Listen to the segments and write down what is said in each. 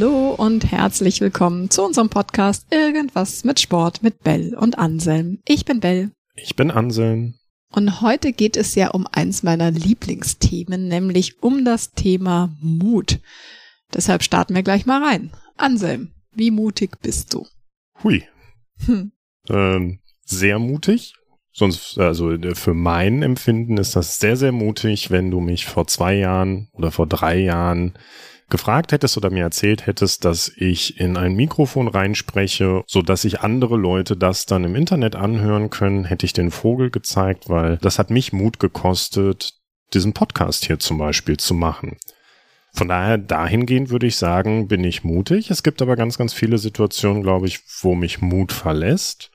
Hallo und herzlich willkommen zu unserem Podcast Irgendwas mit Sport mit Bell und Anselm. Ich bin Bell. Ich bin Anselm. Und heute geht es ja um eins meiner Lieblingsthemen, nämlich um das Thema Mut. Deshalb starten wir gleich mal rein. Anselm, wie mutig bist du? Hui. Hm. Ähm, sehr mutig. Sonst, also für mein Empfinden ist das sehr, sehr mutig, wenn du mich vor zwei Jahren oder vor drei Jahren gefragt hättest oder mir erzählt hättest, dass ich in ein Mikrofon reinspreche, so dass sich andere Leute das dann im Internet anhören können, hätte ich den Vogel gezeigt, weil das hat mich Mut gekostet, diesen Podcast hier zum Beispiel zu machen. Von daher, dahingehend würde ich sagen, bin ich mutig. Es gibt aber ganz, ganz viele Situationen, glaube ich, wo mich Mut verlässt.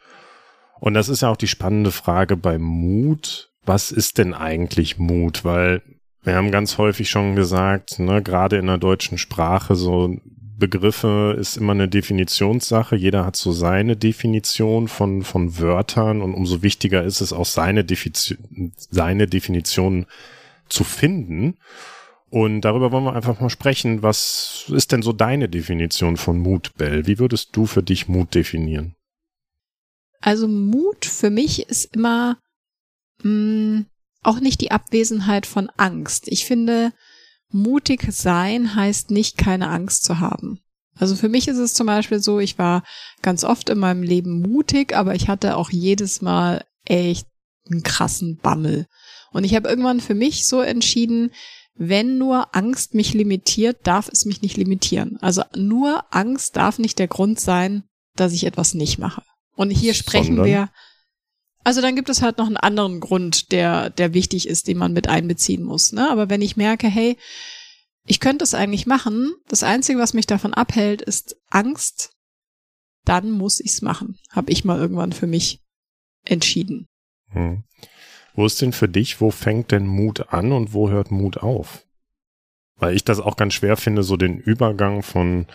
Und das ist ja auch die spannende Frage bei Mut. Was ist denn eigentlich Mut? Weil wir haben ganz häufig schon gesagt, ne, gerade in der deutschen Sprache, so Begriffe ist immer eine Definitionssache. Jeder hat so seine Definition von, von Wörtern und umso wichtiger ist es auch seine Definition, seine Definition zu finden. Und darüber wollen wir einfach mal sprechen. Was ist denn so deine Definition von Mut, Bell? Wie würdest du für dich Mut definieren? Also Mut für mich ist immer mh, mm, auch nicht die Abwesenheit von Angst. Ich finde, mutig sein heißt nicht, keine Angst zu haben. Also für mich ist es zum Beispiel so, ich war ganz oft in meinem Leben mutig, aber ich hatte auch jedes Mal echt einen krassen Bammel. Und ich habe irgendwann für mich so entschieden, wenn nur Angst mich limitiert, darf es mich nicht limitieren. Also nur Angst darf nicht der Grund sein, dass ich etwas nicht mache. Und hier sprechen Sondern? wir also dann gibt es halt noch einen anderen Grund, der, der wichtig ist, den man mit einbeziehen muss. Ne? Aber wenn ich merke, hey, ich könnte es eigentlich machen, das Einzige, was mich davon abhält, ist Angst, dann muss ich es machen. Habe ich mal irgendwann für mich entschieden. Hm. Wo ist denn für dich, wo fängt denn Mut an und wo hört Mut auf? Weil ich das auch ganz schwer finde, so den Übergang von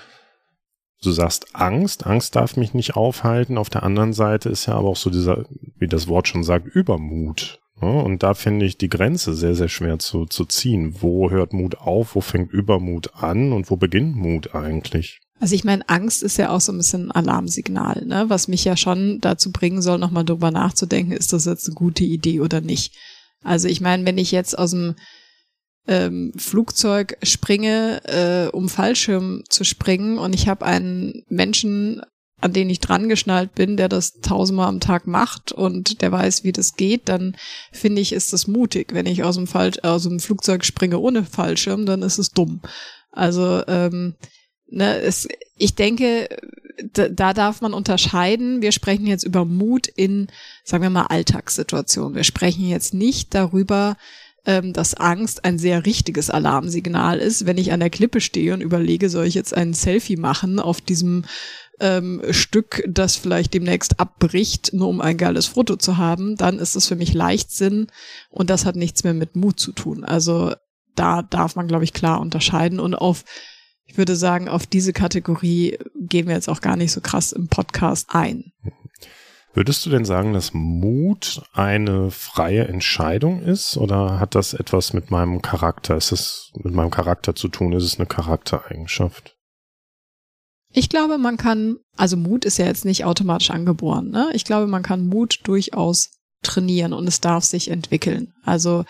du sagst Angst, Angst darf mich nicht aufhalten. Auf der anderen Seite ist ja aber auch so dieser, wie das Wort schon sagt, Übermut. Ne? Und da finde ich die Grenze sehr, sehr schwer zu, zu ziehen. Wo hört Mut auf? Wo fängt Übermut an? Und wo beginnt Mut eigentlich? Also ich meine, Angst ist ja auch so ein bisschen ein Alarmsignal, ne? was mich ja schon dazu bringen soll, nochmal drüber nachzudenken, ist das jetzt eine gute Idee oder nicht. Also ich meine, wenn ich jetzt aus dem ähm, Flugzeug springe, äh, um Fallschirm zu springen und ich habe einen Menschen, an den ich dran geschnallt bin, der das tausendmal am Tag macht und der weiß, wie das geht, dann finde ich, ist das mutig. Wenn ich aus dem, Fall, aus dem Flugzeug springe ohne Fallschirm, dann ist es dumm. Also ähm, ne, es, ich denke, da, da darf man unterscheiden. Wir sprechen jetzt über Mut in, sagen wir mal, Alltagssituationen. Wir sprechen jetzt nicht darüber, ähm, dass Angst ein sehr richtiges Alarmsignal ist. Wenn ich an der Klippe stehe und überlege, soll ich jetzt ein Selfie machen auf diesem ähm, Stück, das vielleicht demnächst abbricht, nur um ein geiles Foto zu haben, dann ist es für mich Leichtsinn und das hat nichts mehr mit Mut zu tun. Also da darf man, glaube ich, klar unterscheiden und auf ich würde sagen, auf diese Kategorie gehen wir jetzt auch gar nicht so krass im Podcast ein. Würdest du denn sagen, dass Mut eine freie Entscheidung ist oder hat das etwas mit meinem Charakter? Ist es mit meinem Charakter zu tun? Ist es eine Charaktereigenschaft? Ich glaube, man kann, also Mut ist ja jetzt nicht automatisch angeboren. Ne? Ich glaube, man kann Mut durchaus trainieren und es darf sich entwickeln. Also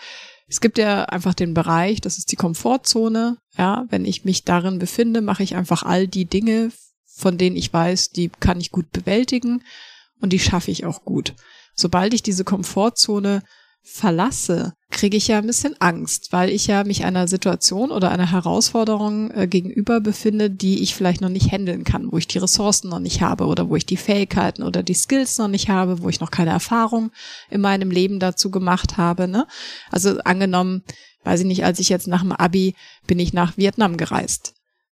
es gibt ja einfach den Bereich, das ist die Komfortzone. Ja, wenn ich mich darin befinde, mache ich einfach all die Dinge, von denen ich weiß, die kann ich gut bewältigen und die schaffe ich auch gut. Sobald ich diese Komfortzone verlasse, kriege ich ja ein bisschen Angst, weil ich ja mich einer Situation oder einer Herausforderung äh, gegenüber befinde, die ich vielleicht noch nicht handeln kann, wo ich die Ressourcen noch nicht habe oder wo ich die Fähigkeiten oder die Skills noch nicht habe, wo ich noch keine Erfahrung in meinem Leben dazu gemacht habe. Ne? Also angenommen, weiß ich nicht, als ich jetzt nach dem Abi bin ich nach Vietnam gereist.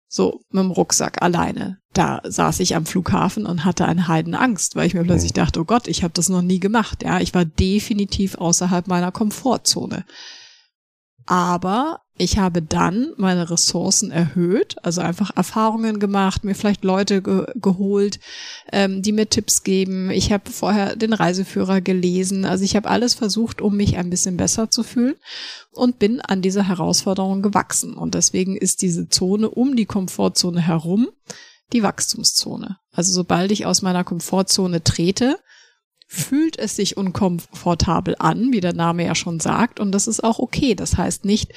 So mit dem Rucksack alleine. Da saß ich am Flughafen und hatte eine Heidenangst, weil ich mir plötzlich mhm. dachte, oh Gott, ich habe das noch nie gemacht. Ja, ich war definitiv außerhalb meiner Komfortzone. Aber Ich habe dann meine Ressourcen erhöht, also einfach Erfahrungen gemacht, mir vielleicht Leute ge geholt, ähm, die mir Tipps geben. Ich habe vorher den Reiseführer gelesen. Also ich habe alles versucht, um mich ein bisschen besser zu fühlen und bin an dieser Herausforderung gewachsen. Und deswegen ist diese Zone um die Komfortzone herum die Wachstumszone. Also sobald ich aus meiner Komfortzone trete, fühlt es sich unkomfortabel an, wie der Name ja schon sagt. Und das ist auch okay. Das heißt nicht,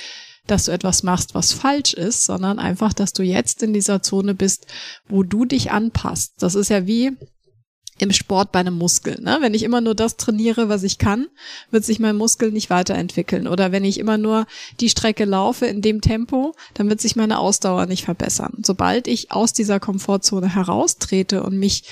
dass du etwas machst, was falsch ist, sondern einfach, dass du jetzt in dieser Zone bist, wo du dich anpasst. Das ist ja wie im Sport bei einem Muskel. Ne? Wenn ich immer nur das trainiere, was ich kann, wird sich mein Muskel nicht weiterentwickeln. Oder wenn ich immer nur die Strecke laufe in dem Tempo, dann wird sich meine Ausdauer nicht verbessern. Sobald ich aus dieser Komfortzone heraustrete und mich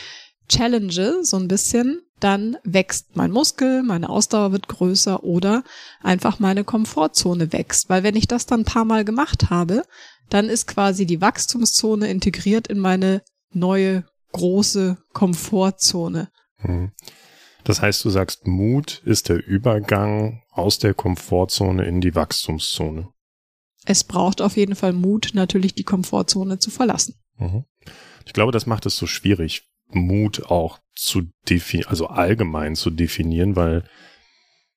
challenge, so ein bisschen, dann wächst mein Muskel, meine Ausdauer wird größer oder einfach meine Komfortzone wächst. Weil wenn ich das dann ein paar Mal gemacht habe, dann ist quasi die Wachstumszone integriert in meine neue große Komfortzone. Hm. Das heißt, du sagst, Mut ist der Übergang aus der Komfortzone in die Wachstumszone. Es braucht auf jeden Fall Mut, natürlich die Komfortzone zu verlassen. Mhm. Ich glaube, das macht es so schwierig, Mut auch zu definieren, also allgemein zu definieren, weil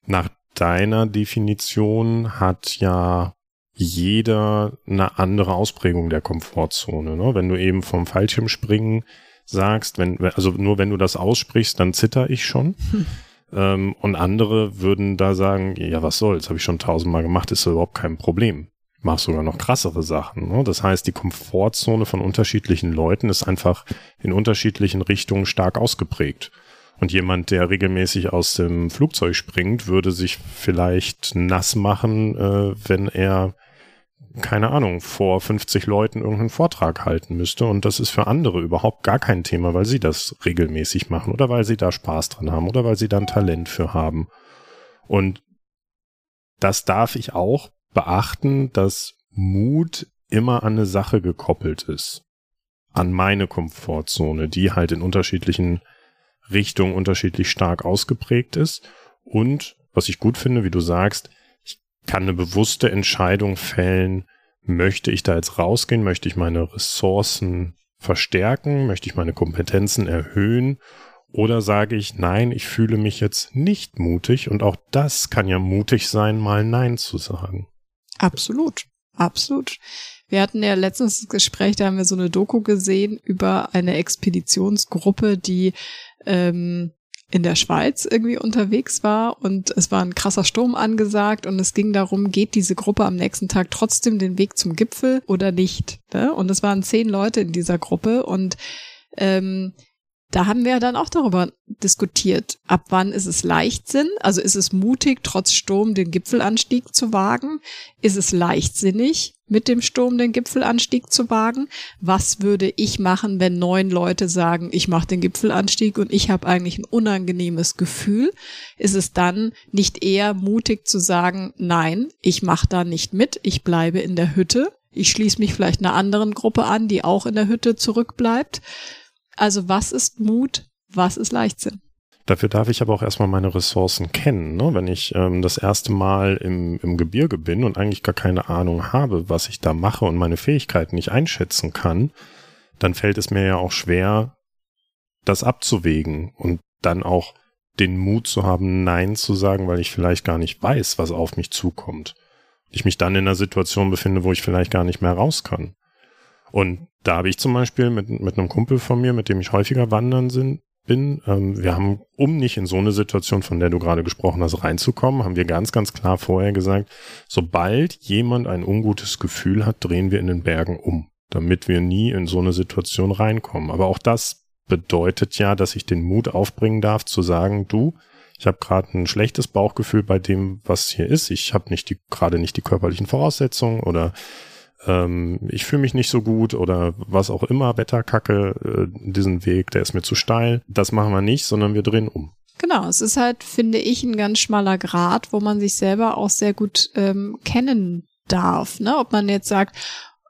nach deiner Definition hat ja jeder eine andere Ausprägung der Komfortzone. Ne? Wenn du eben vom Fallschirmspringen sagst, wenn, also nur wenn du das aussprichst, dann zitter ich schon. Hm. Ähm, und andere würden da sagen, ja, was soll's, habe ich schon tausendmal gemacht, ist überhaupt kein Problem mach sogar noch krassere Sachen. Ne? Das heißt, die Komfortzone von unterschiedlichen Leuten ist einfach in unterschiedlichen Richtungen stark ausgeprägt. Und jemand, der regelmäßig aus dem Flugzeug springt, würde sich vielleicht nass machen, äh, wenn er, keine Ahnung, vor 50 Leuten irgendeinen Vortrag halten müsste. Und das ist für andere überhaupt gar kein Thema, weil sie das regelmäßig machen oder weil sie da Spaß dran haben oder weil sie da ein Talent für haben. Und das darf ich auch beachten, dass Mut immer an eine Sache gekoppelt ist. An meine Komfortzone, die halt in unterschiedlichen Richtungen unterschiedlich stark ausgeprägt ist. Und was ich gut finde, wie du sagst, ich kann eine bewusste Entscheidung fällen, möchte ich da jetzt rausgehen, möchte ich meine Ressourcen verstärken, möchte ich meine Kompetenzen erhöhen oder sage ich, nein, ich fühle mich jetzt nicht mutig und auch das kann ja mutig sein, mal Nein zu sagen. Absolut, absolut. Wir hatten ja letztens das Gespräch, da haben wir so eine Doku gesehen über eine Expeditionsgruppe, die ähm, in der Schweiz irgendwie unterwegs war und es war ein krasser Sturm angesagt und es ging darum, geht diese Gruppe am nächsten Tag trotzdem den Weg zum Gipfel oder nicht. Ne? Und es waren zehn Leute in dieser Gruppe und ähm, da haben wir dann auch darüber diskutiert, ab wann ist es Leichtsinn, also ist es mutig, trotz Sturm den Gipfelanstieg zu wagen? Ist es leichtsinnig, mit dem Sturm den Gipfelanstieg zu wagen? Was würde ich machen, wenn neun Leute sagen, ich mache den Gipfelanstieg und ich habe eigentlich ein unangenehmes Gefühl? Ist es dann nicht eher mutig zu sagen, nein, ich mache da nicht mit, ich bleibe in der Hütte? Ich schließe mich vielleicht einer anderen Gruppe an, die auch in der Hütte zurückbleibt. Also was ist Mut, was ist Leichtsinn? Dafür darf ich aber auch erstmal meine Ressourcen kennen. Ne? Wenn ich ähm, das erste Mal im, im Gebirge bin und eigentlich gar keine Ahnung habe, was ich da mache und meine Fähigkeiten nicht einschätzen kann, dann fällt es mir ja auch schwer, das abzuwägen und dann auch den Mut zu haben, Nein zu sagen, weil ich vielleicht gar nicht weiß, was auf mich zukommt. Ich mich dann in einer Situation befinde, wo ich vielleicht gar nicht mehr raus kann. Und da habe ich zum Beispiel mit, mit einem Kumpel von mir, mit dem ich häufiger wandern sind, bin, ähm, wir haben, um nicht in so eine Situation, von der du gerade gesprochen hast, reinzukommen, haben wir ganz, ganz klar vorher gesagt, sobald jemand ein ungutes Gefühl hat, drehen wir in den Bergen um, damit wir nie in so eine Situation reinkommen. Aber auch das bedeutet ja, dass ich den Mut aufbringen darf, zu sagen, du, ich habe gerade ein schlechtes Bauchgefühl bei dem, was hier ist. Ich habe nicht die gerade nicht die körperlichen Voraussetzungen oder ähm, ich fühle mich nicht so gut oder was auch immer, Wetterkacke, äh, diesen Weg, der ist mir zu steil. Das machen wir nicht, sondern wir drehen um. Genau, es ist halt, finde ich, ein ganz schmaler Grad, wo man sich selber auch sehr gut ähm, kennen darf. Ne? Ob man jetzt sagt,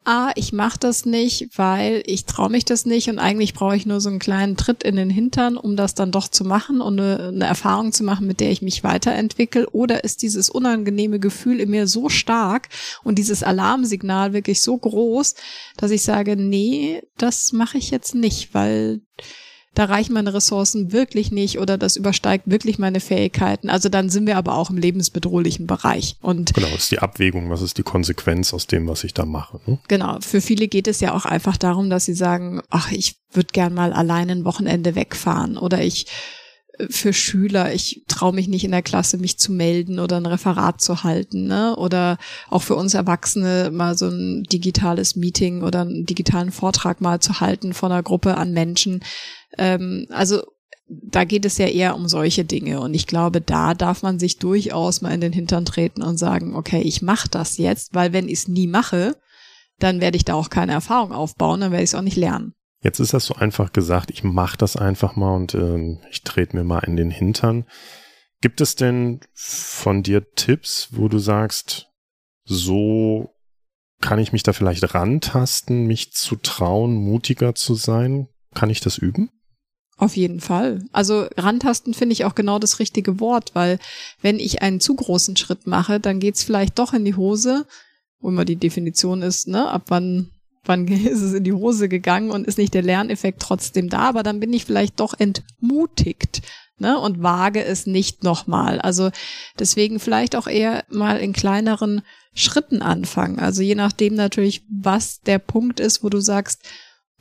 ah, ich mache das nicht, weil ich traue mich das nicht und eigentlich brauche ich nur so einen kleinen Tritt in den Hintern, um das dann doch zu machen und eine, eine Erfahrung zu machen, mit der ich mich weiterentwickle? Oder ist dieses unangenehme Gefühl in mir so stark und dieses Alarmsignal wirklich so groß, dass ich sage, nee, das mache ich jetzt nicht, weil da reichen meine Ressourcen wirklich nicht oder das übersteigt wirklich meine Fähigkeiten. Also dann sind wir aber auch im lebensbedrohlichen Bereich. Und genau, das ist die Abwägung, was ist die Konsequenz aus dem, was ich da mache. Ne? Genau, für viele geht es ja auch einfach darum, dass sie sagen, ach, ich würde gern mal alleine ein Wochenende wegfahren oder ich für Schüler, ich traue mich nicht in der Klasse, mich zu melden oder ein Referat zu halten, ne? Oder auch für uns Erwachsene mal so ein digitales Meeting oder einen digitalen Vortrag mal zu halten von einer Gruppe an Menschen. Ähm, also da geht es ja eher um solche Dinge. Und ich glaube, da darf man sich durchaus mal in den Hintern treten und sagen, okay, ich mache das jetzt, weil wenn ich es nie mache, dann werde ich da auch keine Erfahrung aufbauen, dann werde ich es auch nicht lernen. Jetzt ist das so einfach gesagt, ich mache das einfach mal und ähm, ich trete mir mal in den Hintern. Gibt es denn von dir Tipps, wo du sagst, so kann ich mich da vielleicht rantasten, mich zu trauen, mutiger zu sein? Kann ich das üben? Auf jeden Fall. Also rantasten finde ich auch genau das richtige Wort, weil wenn ich einen zu großen Schritt mache, dann geht's vielleicht doch in die Hose, wo immer die Definition ist, ne, ab wann wann ist es in die Hose gegangen und ist nicht der Lerneffekt trotzdem da, aber dann bin ich vielleicht doch entmutigt, ne, und wage es nicht nochmal. Also deswegen vielleicht auch eher mal in kleineren Schritten anfangen. Also je nachdem natürlich, was der Punkt ist, wo du sagst,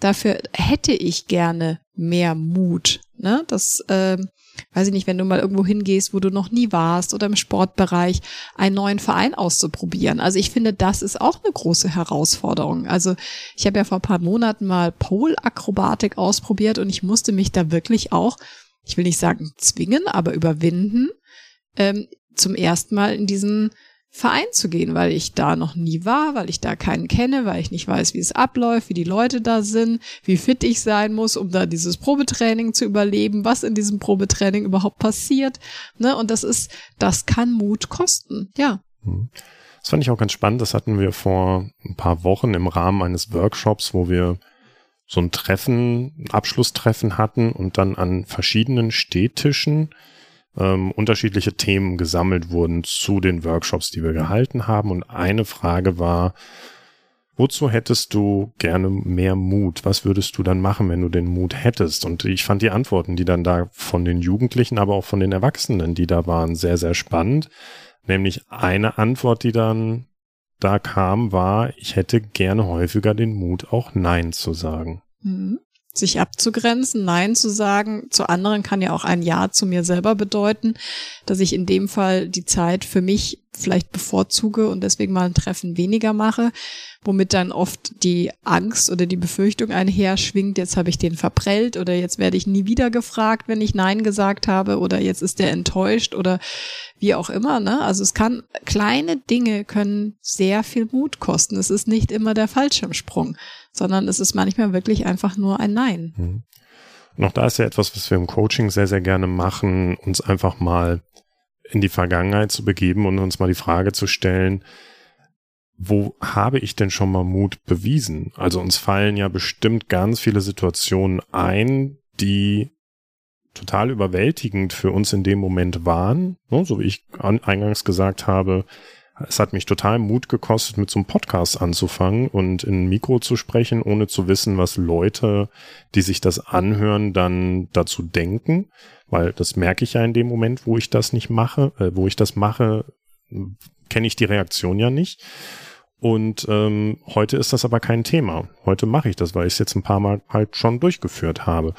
dafür hätte ich gerne mehr Mut. Ne? Das, äh, weiß ich nicht, wenn du mal irgendwo hingehst, wo du noch nie warst oder im Sportbereich, einen neuen Verein auszuprobieren. Also ich finde, das ist auch eine große Herausforderung. Also ich habe ja vor ein paar Monaten mal Pole-Akrobatik ausprobiert und ich musste mich da wirklich auch, ich will nicht sagen zwingen, aber überwinden, ähm, zum ersten Mal in diesen Verein zu gehen, weil ich da noch nie war, weil ich da keinen kenne, weil ich nicht weiß, wie es abläuft, wie die Leute da sind, wie fit ich sein muss, um da dieses Probetraining zu überleben, was in diesem Probetraining überhaupt passiert. Ne? Und das ist, das kann Mut kosten, ja. Hm. Das fand ich auch ganz spannend. Das hatten wir vor ein paar Wochen im Rahmen eines Workshops, wo wir so ein Treffen, ein Abschlusstreffen hatten und dann an verschiedenen Städtischen ähm, unterschiedliche Themen gesammelt wurden zu den Workshops, die wir gehalten haben. Und eine Frage war, wozu hättest du gerne mehr Mut? Was würdest du dann machen, wenn du den Mut hättest? Und ich fand die Antworten, die dann da von den Jugendlichen, aber auch von den Erwachsenen, die da waren, sehr, sehr spannend. Nämlich eine Antwort, die dann da kam, war, ich hätte gerne häufiger den Mut, auch Nein zu sagen. Mhm sich abzugrenzen, Nein zu sagen. Zu anderen kann ja auch ein Ja zu mir selber bedeuten, dass ich in dem Fall die Zeit für mich vielleicht bevorzuge und deswegen mal ein Treffen weniger mache, womit dann oft die Angst oder die Befürchtung einher schwingt, jetzt habe ich den verprellt oder jetzt werde ich nie wieder gefragt, wenn ich Nein gesagt habe oder jetzt ist der enttäuscht oder wie auch immer. Ne? Also es kann, kleine Dinge können sehr viel Mut kosten. Es ist nicht immer der Fallschirmsprung sondern es ist manchmal wirklich einfach nur ein Nein. Mhm. Auch da ist ja etwas, was wir im Coaching sehr, sehr gerne machen, uns einfach mal in die Vergangenheit zu begeben und uns mal die Frage zu stellen, wo habe ich denn schon mal Mut bewiesen? Also uns fallen ja bestimmt ganz viele Situationen ein, die total überwältigend für uns in dem Moment waren. Ne, so wie ich eingangs gesagt habe, es hat mich total Mut gekostet, mit so einem Podcast anzufangen und in ein Mikro zu sprechen, ohne zu wissen, was Leute, die sich das anhören, dann dazu denken. Weil das merke ich ja in dem Moment, wo ich das nicht mache, äh, wo ich das mache, kenne ich die Reaktion ja nicht. Und ähm, heute ist das aber kein Thema. Heute mache ich das, weil ich es jetzt ein paar Mal halt schon durchgeführt habe.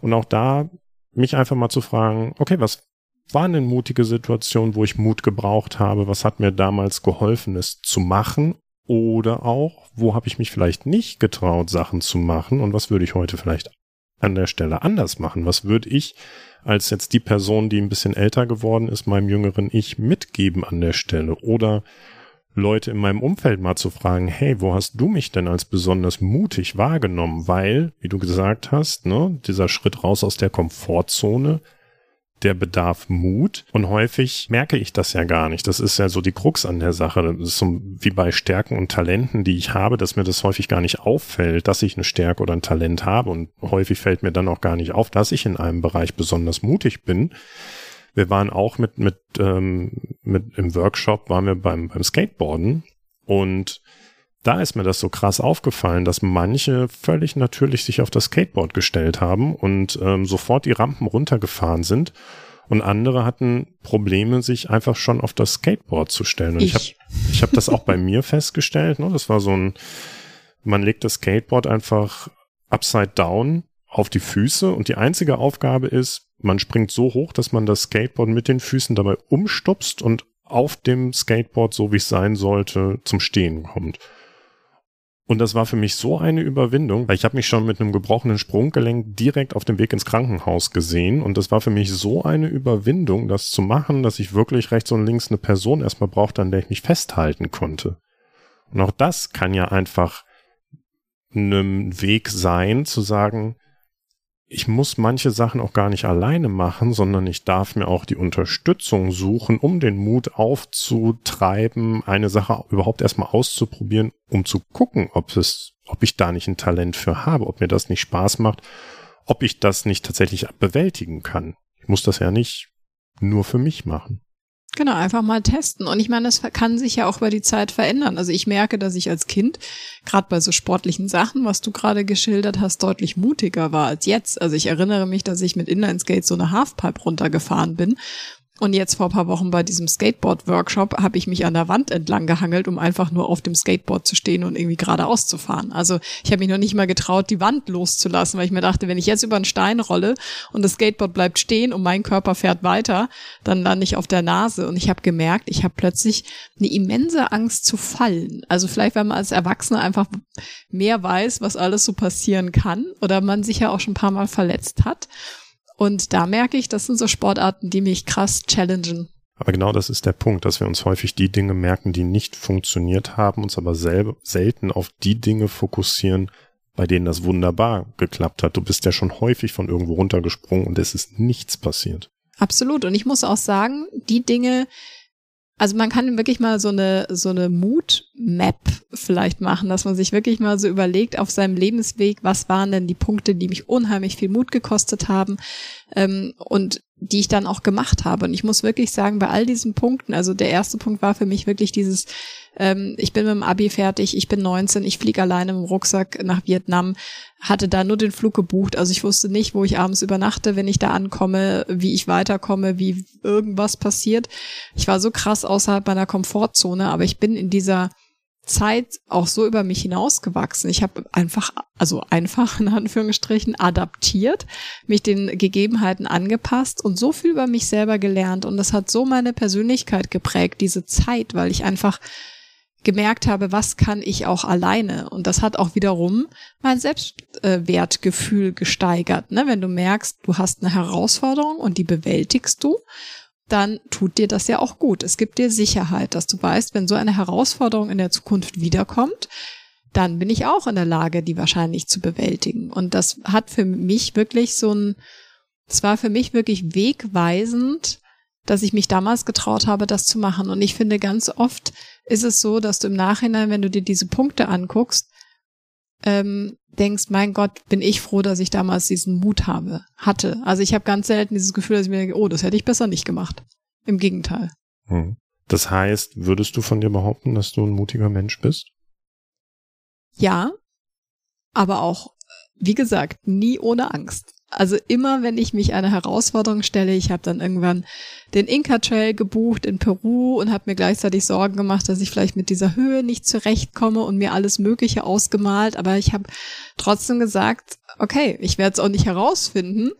Und auch da mich einfach mal zu fragen, okay, was war eine mutige Situation, wo ich Mut gebraucht habe? Was hat mir damals geholfen, es zu machen? Oder auch, wo habe ich mich vielleicht nicht getraut, Sachen zu machen? Und was würde ich heute vielleicht an der Stelle anders machen? Was würde ich als jetzt die Person, die ein bisschen älter geworden ist, meinem jüngeren Ich mitgeben an der Stelle? Oder Leute in meinem Umfeld mal zu fragen, hey, wo hast du mich denn als besonders mutig wahrgenommen? Weil, wie du gesagt hast, ne, dieser Schritt raus aus der Komfortzone der bedarf Mut. Und häufig merke ich das ja gar nicht. Das ist ja so die Krux an der Sache. Das ist so wie bei Stärken und Talenten, die ich habe, dass mir das häufig gar nicht auffällt, dass ich eine Stärke oder ein Talent habe. Und häufig fällt mir dann auch gar nicht auf, dass ich in einem Bereich besonders mutig bin. Wir waren auch mit, mit, ähm, mit im Workshop, waren wir beim, beim Skateboarden und da ist mir das so krass aufgefallen, dass manche völlig natürlich sich auf das Skateboard gestellt haben und ähm, sofort die Rampen runtergefahren sind. Und andere hatten Probleme, sich einfach schon auf das Skateboard zu stellen. Und ich, ich habe ich hab das auch bei mir festgestellt. Ne? Das war so ein, man legt das Skateboard einfach upside down auf die Füße und die einzige Aufgabe ist, man springt so hoch, dass man das Skateboard mit den Füßen dabei umstupst und auf dem Skateboard, so wie es sein sollte, zum Stehen kommt. Und das war für mich so eine Überwindung, weil ich habe mich schon mit einem gebrochenen Sprunggelenk direkt auf dem Weg ins Krankenhaus gesehen. Und das war für mich so eine Überwindung, das zu machen, dass ich wirklich rechts und links eine Person erstmal brauchte, an der ich mich festhalten konnte. Und auch das kann ja einfach ein Weg sein, zu sagen, ich muss manche Sachen auch gar nicht alleine machen, sondern ich darf mir auch die Unterstützung suchen, um den Mut aufzutreiben, eine Sache überhaupt erstmal auszuprobieren, um zu gucken, ob es, ob ich da nicht ein Talent für habe, ob mir das nicht Spaß macht, ob ich das nicht tatsächlich bewältigen kann. Ich muss das ja nicht nur für mich machen. Genau, einfach mal testen. Und ich meine, das kann sich ja auch über die Zeit verändern. Also ich merke, dass ich als Kind, gerade bei so sportlichen Sachen, was du gerade geschildert hast, deutlich mutiger war als jetzt. Also ich erinnere mich, dass ich mit Inlineskates so eine Halfpipe runtergefahren bin und jetzt vor paar Wochen bei diesem Skateboard-Workshop habe ich mich an der Wand entlang gehangelt, um einfach nur auf dem Skateboard zu stehen und irgendwie geradeaus zu fahren. Also ich habe mich noch nicht mal getraut, die Wand loszulassen, weil ich mir dachte, wenn ich jetzt über einen Stein rolle und das Skateboard bleibt stehen und mein Körper fährt weiter, dann lande ich auf der Nase. Und ich habe gemerkt, ich habe plötzlich eine immense Angst zu fallen. Also vielleicht, weil man als Erwachsener einfach mehr weiß, was alles so passieren kann oder man sich ja auch schon ein paar Mal verletzt hat. Und da merke ich, das sind so Sportarten, die mich krass challengen. Aber genau das ist der Punkt, dass wir uns häufig die Dinge merken, die nicht funktioniert haben, uns aber selber selten auf die Dinge fokussieren, bei denen das wunderbar geklappt hat. Du bist ja schon häufig von irgendwo runtergesprungen und es ist nichts passiert. Absolut. Und ich muss auch sagen, die Dinge, also man kann wirklich mal so eine, so eine Mood-Map vielleicht machen, dass man sich wirklich mal so überlegt auf seinem Lebensweg, was waren denn die Punkte, die mich unheimlich viel Mut gekostet haben? Ähm, und die ich dann auch gemacht habe. Und ich muss wirklich sagen, bei all diesen Punkten, also der erste Punkt war für mich wirklich dieses, ähm, ich bin mit dem Abi fertig, ich bin 19, ich fliege alleine im Rucksack nach Vietnam, hatte da nur den Flug gebucht. Also ich wusste nicht, wo ich abends übernachte, wenn ich da ankomme, wie ich weiterkomme, wie irgendwas passiert. Ich war so krass außerhalb meiner Komfortzone, aber ich bin in dieser Zeit auch so über mich hinausgewachsen. Ich habe einfach, also einfach in Anführungsstrichen, adaptiert, mich den Gegebenheiten angepasst und so viel über mich selber gelernt. Und das hat so meine Persönlichkeit geprägt, diese Zeit, weil ich einfach gemerkt habe, was kann ich auch alleine. Und das hat auch wiederum mein Selbstwertgefühl gesteigert. Ne? Wenn du merkst, du hast eine Herausforderung und die bewältigst du dann tut dir das ja auch gut. Es gibt dir Sicherheit, dass du weißt, wenn so eine Herausforderung in der Zukunft wiederkommt, dann bin ich auch in der Lage, die wahrscheinlich zu bewältigen. Und das hat für mich wirklich so ein, es war für mich wirklich wegweisend, dass ich mich damals getraut habe, das zu machen. Und ich finde, ganz oft ist es so, dass du im Nachhinein, wenn du dir diese Punkte anguckst, ähm, denkst, mein Gott, bin ich froh, dass ich damals diesen Mut habe, hatte. Also ich habe ganz selten dieses Gefühl, dass ich mir denke, oh, das hätte ich besser nicht gemacht. Im Gegenteil. Hm. Das heißt, würdest du von dir behaupten, dass du ein mutiger Mensch bist? Ja, aber auch, wie gesagt, nie ohne Angst. Also immer, wenn ich mich einer Herausforderung stelle, ich habe dann irgendwann den Inca Trail gebucht in Peru und habe mir gleichzeitig Sorgen gemacht, dass ich vielleicht mit dieser Höhe nicht zurechtkomme und mir alles Mögliche ausgemalt. Aber ich habe trotzdem gesagt, okay, ich werde es auch nicht herausfinden,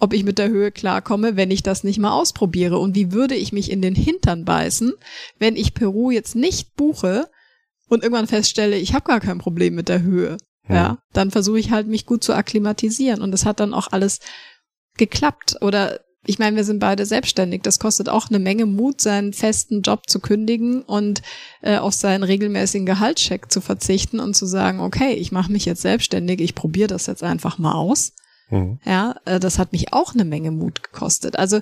ob ich mit der Höhe klarkomme, wenn ich das nicht mal ausprobiere. Und wie würde ich mich in den Hintern beißen, wenn ich Peru jetzt nicht buche und irgendwann feststelle, ich habe gar kein Problem mit der Höhe. Ja, dann versuche ich halt mich gut zu akklimatisieren und es hat dann auch alles geklappt oder ich meine, wir sind beide selbstständig. Das kostet auch eine Menge Mut, seinen festen Job zu kündigen und äh, auf seinen regelmäßigen Gehaltscheck zu verzichten und zu sagen, okay, ich mache mich jetzt selbstständig, ich probiere das jetzt einfach mal aus. Mhm. Ja, äh, das hat mich auch eine Menge Mut gekostet. Also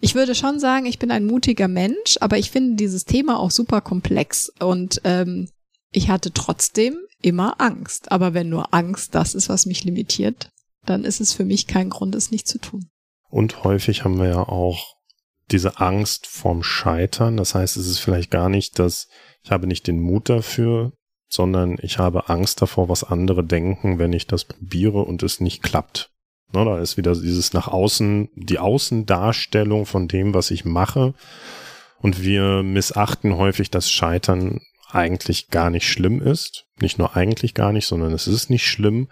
ich würde schon sagen, ich bin ein mutiger Mensch, aber ich finde dieses Thema auch super komplex und ähm, ich hatte trotzdem immer Angst. Aber wenn nur Angst das ist, was mich limitiert, dann ist es für mich kein Grund, es nicht zu tun. Und häufig haben wir ja auch diese Angst vorm Scheitern. Das heißt, es ist vielleicht gar nicht, dass ich habe nicht den Mut dafür, sondern ich habe Angst davor, was andere denken, wenn ich das probiere und es nicht klappt. Na, da ist wieder dieses nach außen, die Außendarstellung von dem, was ich mache. Und wir missachten häufig, dass Scheitern eigentlich gar nicht schlimm ist. Nicht nur eigentlich gar nicht, sondern es ist nicht schlimm,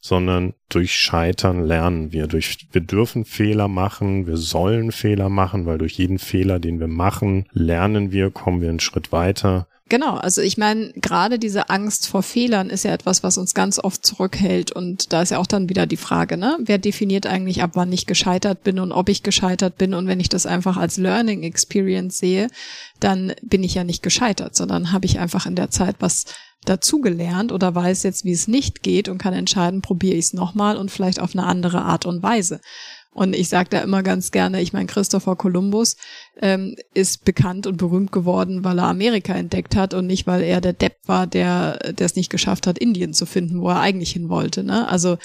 sondern durch Scheitern lernen wir. Durch, wir dürfen Fehler machen, wir sollen Fehler machen, weil durch jeden Fehler, den wir machen, lernen wir, kommen wir einen Schritt weiter. Genau, also ich meine, gerade diese Angst vor Fehlern ist ja etwas, was uns ganz oft zurückhält. Und da ist ja auch dann wieder die Frage, ne? Wer definiert eigentlich ab, wann ich gescheitert bin und ob ich gescheitert bin? Und wenn ich das einfach als Learning Experience sehe, dann bin ich ja nicht gescheitert, sondern habe ich einfach in der Zeit was dazugelernt oder weiß jetzt, wie es nicht geht und kann entscheiden, probiere ich es nochmal und vielleicht auf eine andere Art und Weise. Und ich sage da immer ganz gerne, ich meine, Christopher Columbus ähm, ist bekannt und berühmt geworden, weil er Amerika entdeckt hat und nicht, weil er der Depp war, der es nicht geschafft hat, Indien zu finden, wo er eigentlich hin wollte. Ne? Also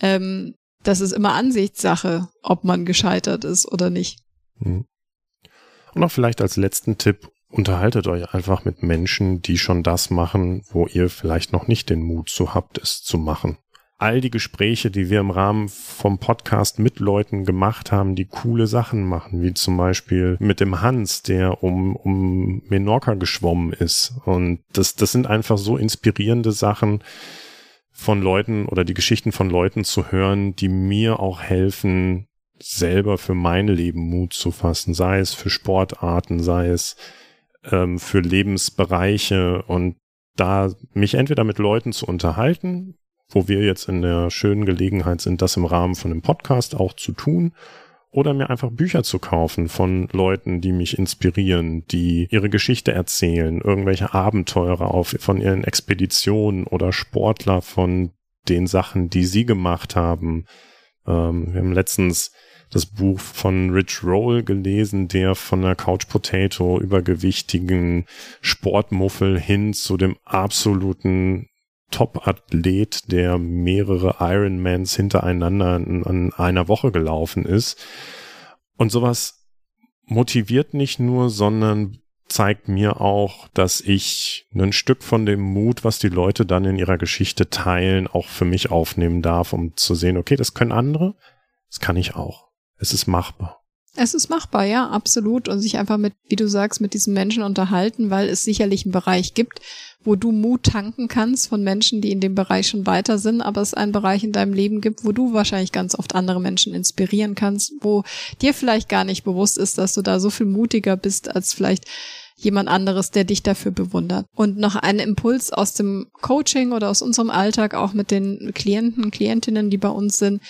ähm, das ist immer Ansichtssache, ob man gescheitert ist oder nicht. Hm. Und auch vielleicht als letzten Tipp, unterhaltet euch einfach mit Menschen, die schon das machen, wo ihr vielleicht noch nicht den Mut zu habt, es zu machen. All die Gespräche, die wir im Rahmen vom Podcast mit Leuten gemacht haben, die coole Sachen machen, wie zum Beispiel mit dem Hans, der um, um Menorca geschwommen ist. Und das, das sind einfach so inspirierende Sachen von Leuten oder die Geschichten von Leuten zu hören, die mir auch helfen, selber für mein Leben Mut zu fassen, sei es für Sportarten, sei es ähm, für Lebensbereiche und da mich entweder mit Leuten zu unterhalten, wo wir jetzt in der schönen Gelegenheit sind, das im Rahmen von einem Podcast auch zu tun, oder mir einfach Bücher zu kaufen von Leuten, die mich inspirieren, die ihre Geschichte erzählen, irgendwelche Abenteurer auf, von ihren Expeditionen oder Sportler von den Sachen, die sie gemacht haben. Ähm, wir haben letztens das Buch von Rich Roll gelesen, der von der Couch Potato übergewichtigen Sportmuffel hin zu dem absoluten Top-Athlet, der mehrere Ironmans hintereinander in, in einer Woche gelaufen ist. Und sowas motiviert nicht nur, sondern zeigt mir auch, dass ich ein Stück von dem Mut, was die Leute dann in ihrer Geschichte teilen, auch für mich aufnehmen darf, um zu sehen, okay, das können andere, das kann ich auch es ist machbar. Es ist machbar, ja, absolut. Und sich einfach mit, wie du sagst, mit diesen Menschen unterhalten, weil es sicherlich einen Bereich gibt, wo du Mut tanken kannst von Menschen, die in dem Bereich schon weiter sind, aber es einen Bereich in deinem Leben gibt, wo du wahrscheinlich ganz oft andere Menschen inspirieren kannst, wo dir vielleicht gar nicht bewusst ist, dass du da so viel mutiger bist als vielleicht jemand anderes, der dich dafür bewundert. Und noch ein Impuls aus dem Coaching oder aus unserem Alltag, auch mit den Klienten, Klientinnen, die bei uns sind.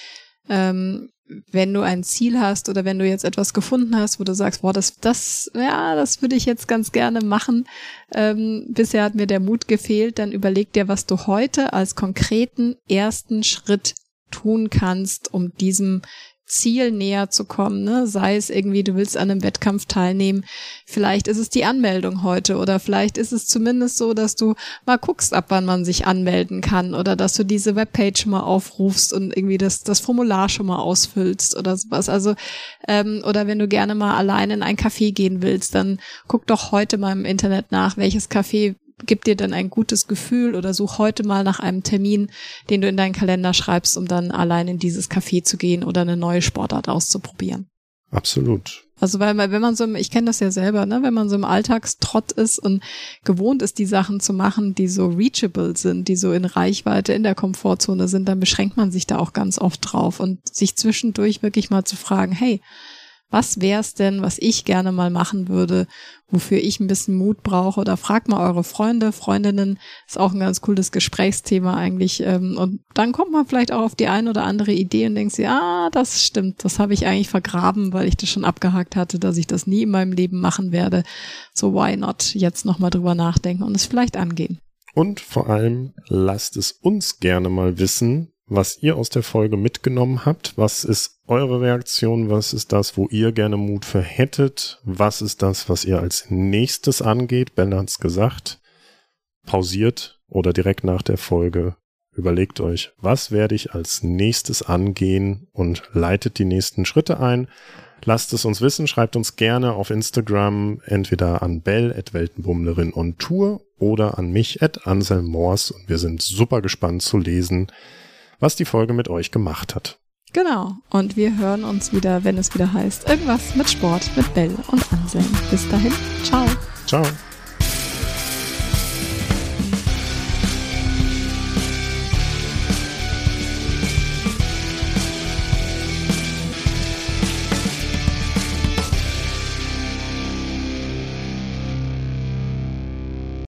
Ähm, wenn du ein Ziel hast oder wenn du jetzt etwas gefunden hast, wo du sagst, boah, das, das, ja, das würde ich jetzt ganz gerne machen. Ähm, bisher hat mir der Mut gefehlt, dann überleg dir, was du heute als konkreten ersten Schritt tun kannst, um diesem Ziel näher zu kommen, ne? sei es irgendwie, du willst an einem Wettkampf teilnehmen, vielleicht ist es die Anmeldung heute oder vielleicht ist es zumindest so, dass du mal guckst, ab wann man sich anmelden kann oder dass du diese Webpage mal aufrufst und irgendwie das, das Formular schon mal ausfüllst oder sowas. Also, ähm, oder wenn du gerne mal allein in ein Café gehen willst, dann guck doch heute mal im Internet nach, welches Café gibt dir dann ein gutes Gefühl oder such heute mal nach einem Termin, den du in deinen Kalender schreibst, um dann allein in dieses Café zu gehen oder eine neue Sportart auszuprobieren. Absolut. Also weil wenn man so, ich kenne das ja selber, ne, wenn man so im Alltagstrott ist und gewohnt ist, die Sachen zu machen, die so reachable sind, die so in Reichweite in der Komfortzone sind, dann beschränkt man sich da auch ganz oft drauf und sich zwischendurch wirklich mal zu fragen, hey, was wär's denn, was ich gerne mal machen würde, wofür ich ein bisschen Mut brauche? Oder fragt mal eure Freunde, Freundinnen. Ist auch ein ganz cooles Gesprächsthema eigentlich. Ähm, und dann kommt man vielleicht auch auf die ein oder andere Idee und denkt sich, ah, das stimmt, das habe ich eigentlich vergraben, weil ich das schon abgehakt hatte, dass ich das nie in meinem Leben machen werde. So why not jetzt nochmal drüber nachdenken und es vielleicht angehen. Und vor allem lasst es uns gerne mal wissen, was ihr aus der Folge mitgenommen habt. Was ist eure Reaktion? Was ist das, wo ihr gerne Mut für hättet? Was ist das, was ihr als nächstes angeht? Bella hat's gesagt. Pausiert oder direkt nach der Folge. Überlegt euch, was werde ich als nächstes angehen und leitet die nächsten Schritte ein. Lasst es uns wissen, schreibt uns gerne auf Instagram entweder an Bell at Weltenbummlerin on Tour oder an mich at Anselm Moors und wir sind super gespannt zu lesen, was die Folge mit euch gemacht hat. Genau. Und wir hören uns wieder, wenn es wieder heißt, irgendwas mit Sport mit Bell und Anselm. Bis dahin. Ciao. Ciao.